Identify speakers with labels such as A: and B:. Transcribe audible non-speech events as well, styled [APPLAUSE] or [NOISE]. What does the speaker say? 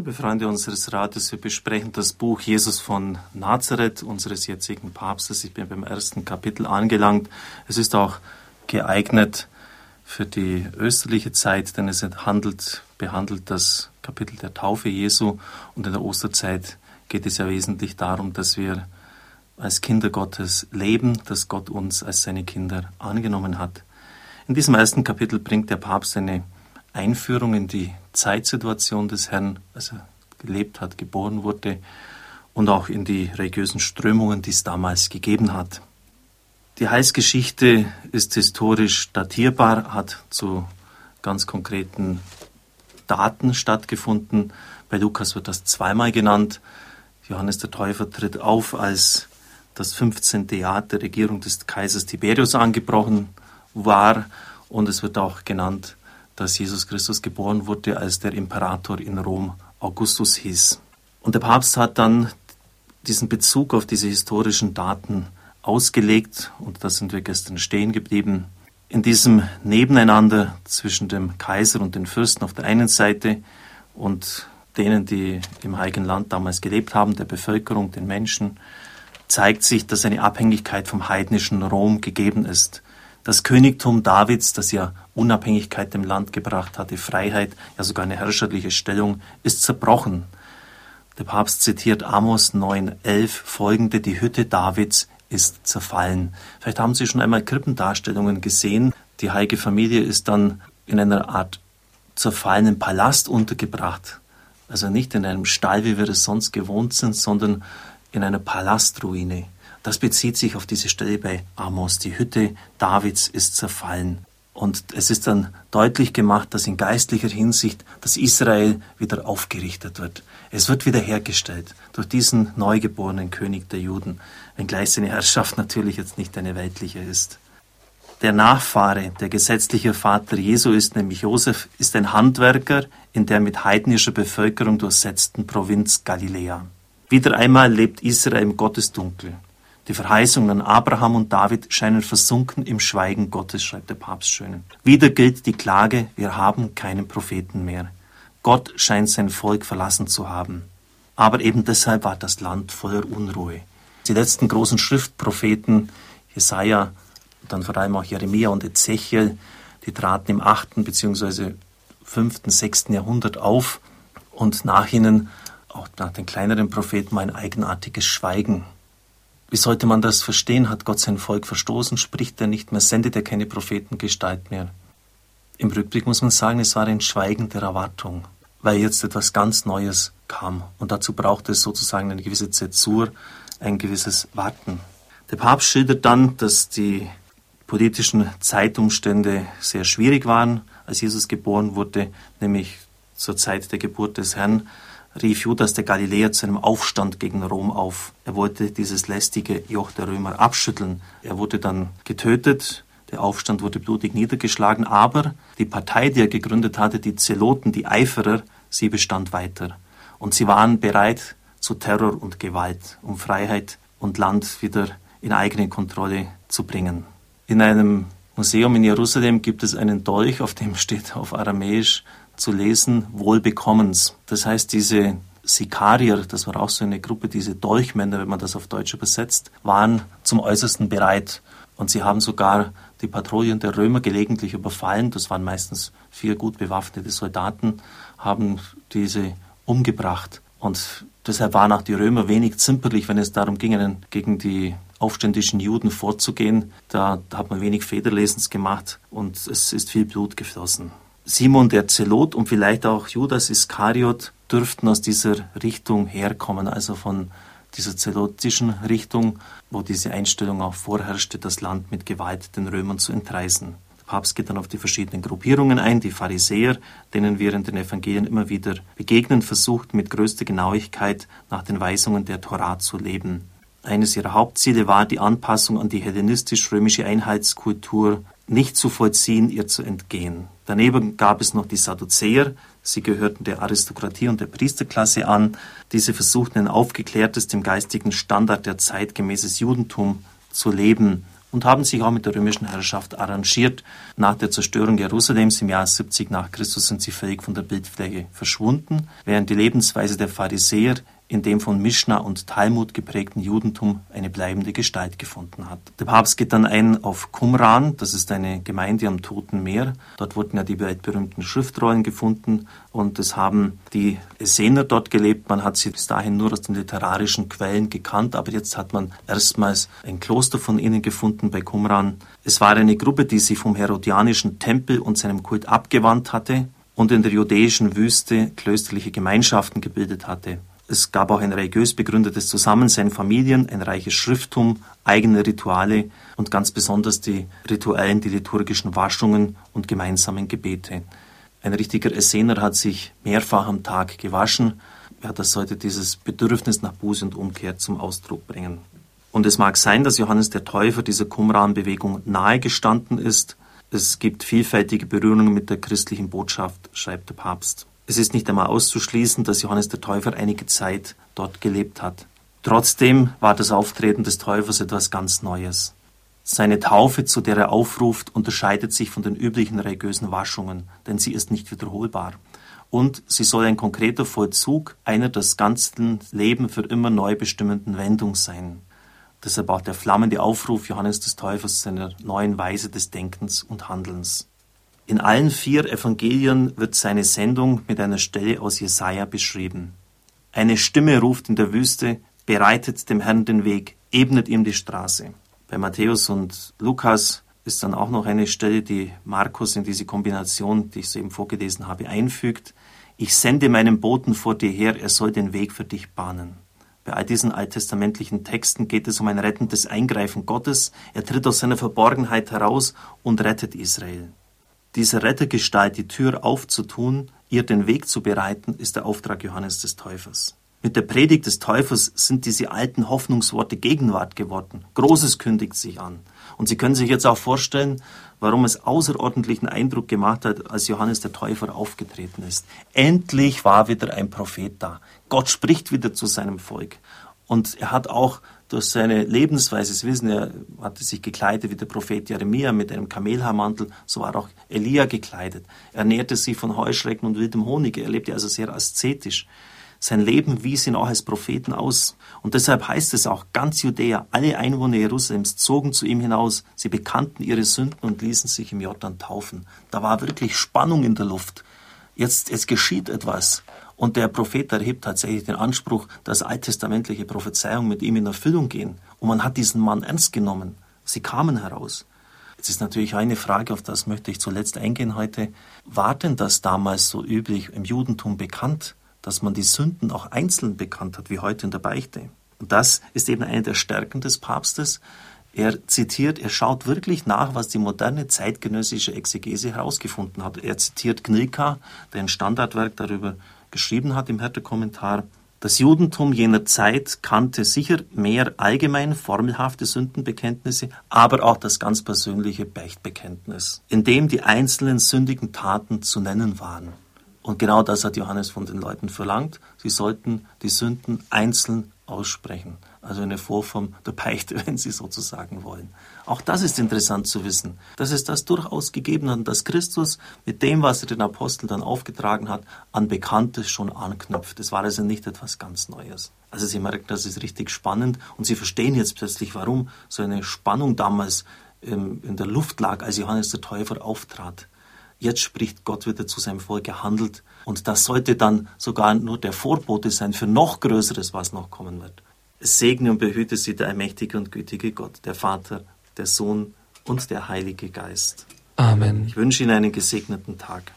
A: Liebe Freunde unseres Rates, wir besprechen das Buch Jesus von Nazareth, unseres jetzigen Papstes. Ich bin beim ersten Kapitel angelangt. Es ist auch geeignet für die österliche Zeit, denn es handelt, behandelt das Kapitel der Taufe Jesu und in der Osterzeit geht es ja wesentlich darum, dass wir als Kinder Gottes leben, dass Gott uns als seine Kinder angenommen hat. In diesem ersten Kapitel bringt der Papst eine Einführung in die Zeitsituation des Herrn, als er gelebt hat, geboren wurde und auch in die religiösen Strömungen, die es damals gegeben hat. Die Heilsgeschichte ist historisch datierbar, hat zu ganz konkreten Daten stattgefunden. Bei Lukas wird das zweimal genannt. Johannes der Täufer tritt auf, als das 15. Jahr der Regierung des Kaisers Tiberius angebrochen war. Und es wird auch genannt, dass Jesus Christus geboren wurde, als der Imperator in Rom Augustus hieß. Und der Papst hat dann diesen Bezug auf diese historischen Daten ausgelegt und da sind wir gestern stehen geblieben. In diesem Nebeneinander zwischen dem Kaiser und den Fürsten auf der einen Seite und denen, die im Heiligen Land damals gelebt haben, der Bevölkerung, den Menschen, zeigt sich, dass eine Abhängigkeit vom heidnischen Rom gegeben ist. Das Königtum Davids, das ja Unabhängigkeit dem Land gebracht hatte, Freiheit, ja sogar eine herrscherliche Stellung, ist zerbrochen. Der Papst zitiert Amos 9,11 folgende: Die Hütte Davids ist zerfallen. Vielleicht haben Sie schon einmal Krippendarstellungen gesehen. Die heilige Familie ist dann in einer Art zerfallenen Palast untergebracht. Also nicht in einem Stall, wie wir es sonst gewohnt sind, sondern in einer Palastruine. Das bezieht sich auf diese Stelle bei Amos. Die Hütte Davids ist zerfallen. Und es ist dann deutlich gemacht, dass in geistlicher Hinsicht das Israel wieder aufgerichtet wird. Es wird wiederhergestellt durch diesen neugeborenen König der Juden, wenngleich seine Herrschaft natürlich jetzt nicht eine weltliche ist. Der Nachfahre, der gesetzliche Vater Jesu ist, nämlich Josef, ist ein Handwerker in der mit heidnischer Bevölkerung durchsetzten Provinz Galiläa. Wieder einmal lebt Israel im Gottesdunkel. Die Verheißungen an Abraham und David scheinen versunken im Schweigen Gottes, schreibt der Papst schön. Wieder gilt die Klage, wir haben keinen Propheten mehr. Gott scheint sein Volk verlassen zu haben. Aber eben deshalb war das Land voller Unruhe. Die letzten großen Schriftpropheten, Jesaja, dann vor allem auch Jeremia und Ezechiel, die traten im 8. bzw. 5., 6. Jahrhundert auf und nach ihnen, auch nach den kleineren Propheten, ein eigenartiges Schweigen wie sollte man das verstehen? Hat Gott sein Volk verstoßen? Spricht er nicht mehr? Sendet er keine Prophetengestalt mehr? Im Rückblick muss man sagen, es war ein Schweigen der Erwartung, weil jetzt etwas ganz Neues kam. Und dazu brauchte es sozusagen eine gewisse Zäsur, ein gewisses Warten. Der Papst schildert dann, dass die politischen Zeitumstände sehr schwierig waren, als Jesus geboren wurde, nämlich zur Zeit der Geburt des Herrn rief Judas der Galiläer zu einem Aufstand gegen Rom auf. Er wollte dieses lästige Joch der Römer abschütteln. Er wurde dann getötet. Der Aufstand wurde blutig niedergeschlagen, aber die Partei, die er gegründet hatte, die Zeloten, die Eiferer, sie bestand weiter. Und sie waren bereit zu Terror und Gewalt, um Freiheit und Land wieder in eigene Kontrolle zu bringen. In einem Museum in Jerusalem gibt es einen Dolch, auf dem [LAUGHS] steht auf Aramäisch zu lesen, Wohlbekommens. Das heißt, diese Sikarier, das war auch so eine Gruppe, diese Dolchmänner, wenn man das auf Deutsch übersetzt, waren zum Äußersten bereit. Und sie haben sogar die Patrouillen der Römer gelegentlich überfallen. Das waren meistens vier gut bewaffnete Soldaten, haben diese umgebracht. Und deshalb waren auch die Römer wenig zimperlich, wenn es darum ging, gegen die aufständischen Juden vorzugehen. Da hat man wenig Federlesens gemacht und es ist viel Blut geflossen. Simon der Zelot und vielleicht auch Judas Iskariot dürften aus dieser Richtung herkommen, also von dieser zelotischen Richtung, wo diese Einstellung auch vorherrschte, das Land mit Gewalt den Römern zu entreißen. Der Papst geht dann auf die verschiedenen Gruppierungen ein, die Pharisäer, denen wir in den Evangelien immer wieder begegnen, versucht mit größter Genauigkeit nach den Weisungen der Torah zu leben. Eines ihrer Hauptziele war die Anpassung an die hellenistisch-römische Einheitskultur nicht zu vollziehen, ihr zu entgehen. Daneben gab es noch die Sadduzäer, sie gehörten der Aristokratie und der Priesterklasse an. Diese versuchten ein aufgeklärtes, dem geistigen Standard der zeitgemäßes Judentum zu leben und haben sich auch mit der römischen Herrschaft arrangiert. Nach der Zerstörung Jerusalems im Jahr 70 nach Christus sind sie völlig von der Bildfläche verschwunden, während die Lebensweise der Pharisäer in dem von Mishnah und Talmud geprägten Judentum eine bleibende Gestalt gefunden hat. Der Papst geht dann ein auf Qumran, das ist eine Gemeinde am Toten Meer. Dort wurden ja die weltberühmten Schriftrollen gefunden und es haben die Essener dort gelebt. Man hat sie bis dahin nur aus den literarischen Quellen gekannt, aber jetzt hat man erstmals ein Kloster von ihnen gefunden bei Qumran. Es war eine Gruppe, die sich vom herodianischen Tempel und seinem Kult abgewandt hatte und in der judäischen Wüste klösterliche Gemeinschaften gebildet hatte. Es gab auch ein religiös begründetes Zusammensein Familien, ein reiches Schrifttum, eigene Rituale und ganz besonders die rituellen, die liturgischen Waschungen und gemeinsamen Gebete. Ein richtiger Essener hat sich mehrfach am Tag gewaschen. Ja, das sollte dieses Bedürfnis nach Buße und Umkehr zum Ausdruck bringen. Und es mag sein, dass Johannes der Täufer dieser Qumran-Bewegung nahegestanden ist. Es gibt vielfältige Berührungen mit der christlichen Botschaft, schreibt der Papst. Es ist nicht einmal auszuschließen, dass Johannes der Täufer einige Zeit dort gelebt hat. Trotzdem war das Auftreten des Täufers etwas ganz Neues. Seine Taufe, zu der er aufruft, unterscheidet sich von den üblichen religiösen Waschungen, denn sie ist nicht wiederholbar. Und sie soll ein konkreter Vollzug einer das ganze Leben für immer neu bestimmenden Wendung sein. Deshalb auch der flammende Aufruf Johannes des Täufers seiner neuen Weise des Denkens und Handelns. In allen vier Evangelien wird seine Sendung mit einer Stelle aus Jesaja beschrieben. Eine Stimme ruft in der Wüste, bereitet dem Herrn den Weg, ebnet ihm die Straße. Bei Matthäus und Lukas ist dann auch noch eine Stelle, die Markus in diese Kombination, die ich soeben vorgelesen habe, einfügt. Ich sende meinen Boten vor dir her, er soll den Weg für dich bahnen. Bei all diesen alttestamentlichen Texten geht es um ein rettendes Eingreifen Gottes. Er tritt aus seiner Verborgenheit heraus und rettet Israel. Dieser Rettergestalt die Tür aufzutun, ihr den Weg zu bereiten, ist der Auftrag Johannes des Täufers. Mit der Predigt des Täufers sind diese alten Hoffnungsworte Gegenwart geworden. Großes kündigt sich an. Und Sie können sich jetzt auch vorstellen, warum es außerordentlichen Eindruck gemacht hat, als Johannes der Täufer aufgetreten ist. Endlich war wieder ein Prophet da. Gott spricht wieder zu seinem Volk. Und er hat auch durch seine Lebensweise, Sie wissen, er hatte sich gekleidet wie der Prophet Jeremia mit einem Kamelhaarmantel, so war auch Elia gekleidet. Er ernährte sich von Heuschrecken und wildem Honig, er lebte also sehr aszetisch. Sein Leben wies ihn auch als Propheten aus. Und deshalb heißt es auch, ganz Judäa, alle Einwohner Jerusalems zogen zu ihm hinaus. Sie bekannten ihre Sünden und ließen sich im Jordan taufen. Da war wirklich Spannung in der Luft. Jetzt, es geschieht etwas. Und der Prophet erhebt tatsächlich den Anspruch, dass alttestamentliche Prophezeiungen mit ihm in Erfüllung gehen. Und man hat diesen Mann ernst genommen. Sie kamen heraus. Jetzt ist natürlich eine Frage, auf das möchte ich zuletzt eingehen heute. War denn das damals so üblich im Judentum bekannt, dass man die Sünden auch einzeln bekannt hat, wie heute in der Beichte? Und das ist eben eine der Stärken des Papstes. Er zitiert, er schaut wirklich nach, was die moderne zeitgenössische Exegese herausgefunden hat. Er zitiert Gnilka, der ein Standardwerk darüber geschrieben hat im Härtekommentar, das Judentum jener Zeit kannte sicher mehr allgemein formelhafte Sündenbekenntnisse, aber auch das ganz persönliche Beichtbekenntnis, in dem die einzelnen sündigen Taten zu nennen waren. Und genau das hat Johannes von den Leuten verlangt. Sie sollten die Sünden einzeln aussprechen also eine Vorform der Beichte, [LAUGHS] wenn Sie sozusagen wollen. Auch das ist interessant zu wissen, dass es das durchaus gegeben hat, dass Christus mit dem, was er den Aposteln dann aufgetragen hat, an Bekanntes schon anknüpft. Es war also nicht etwas ganz Neues. Also Sie merken, das ist richtig spannend und Sie verstehen jetzt plötzlich, warum so eine Spannung damals in der Luft lag, als Johannes der Täufer auftrat. Jetzt spricht Gott wieder zu seinem Volk, er handelt. Und das sollte dann sogar nur der Vorbote sein für noch Größeres, was noch kommen wird. Segne und behüte sie der allmächtige und gütige Gott, der Vater, der Sohn und der Heilige Geist.
B: Amen.
A: Ich wünsche Ihnen einen gesegneten Tag.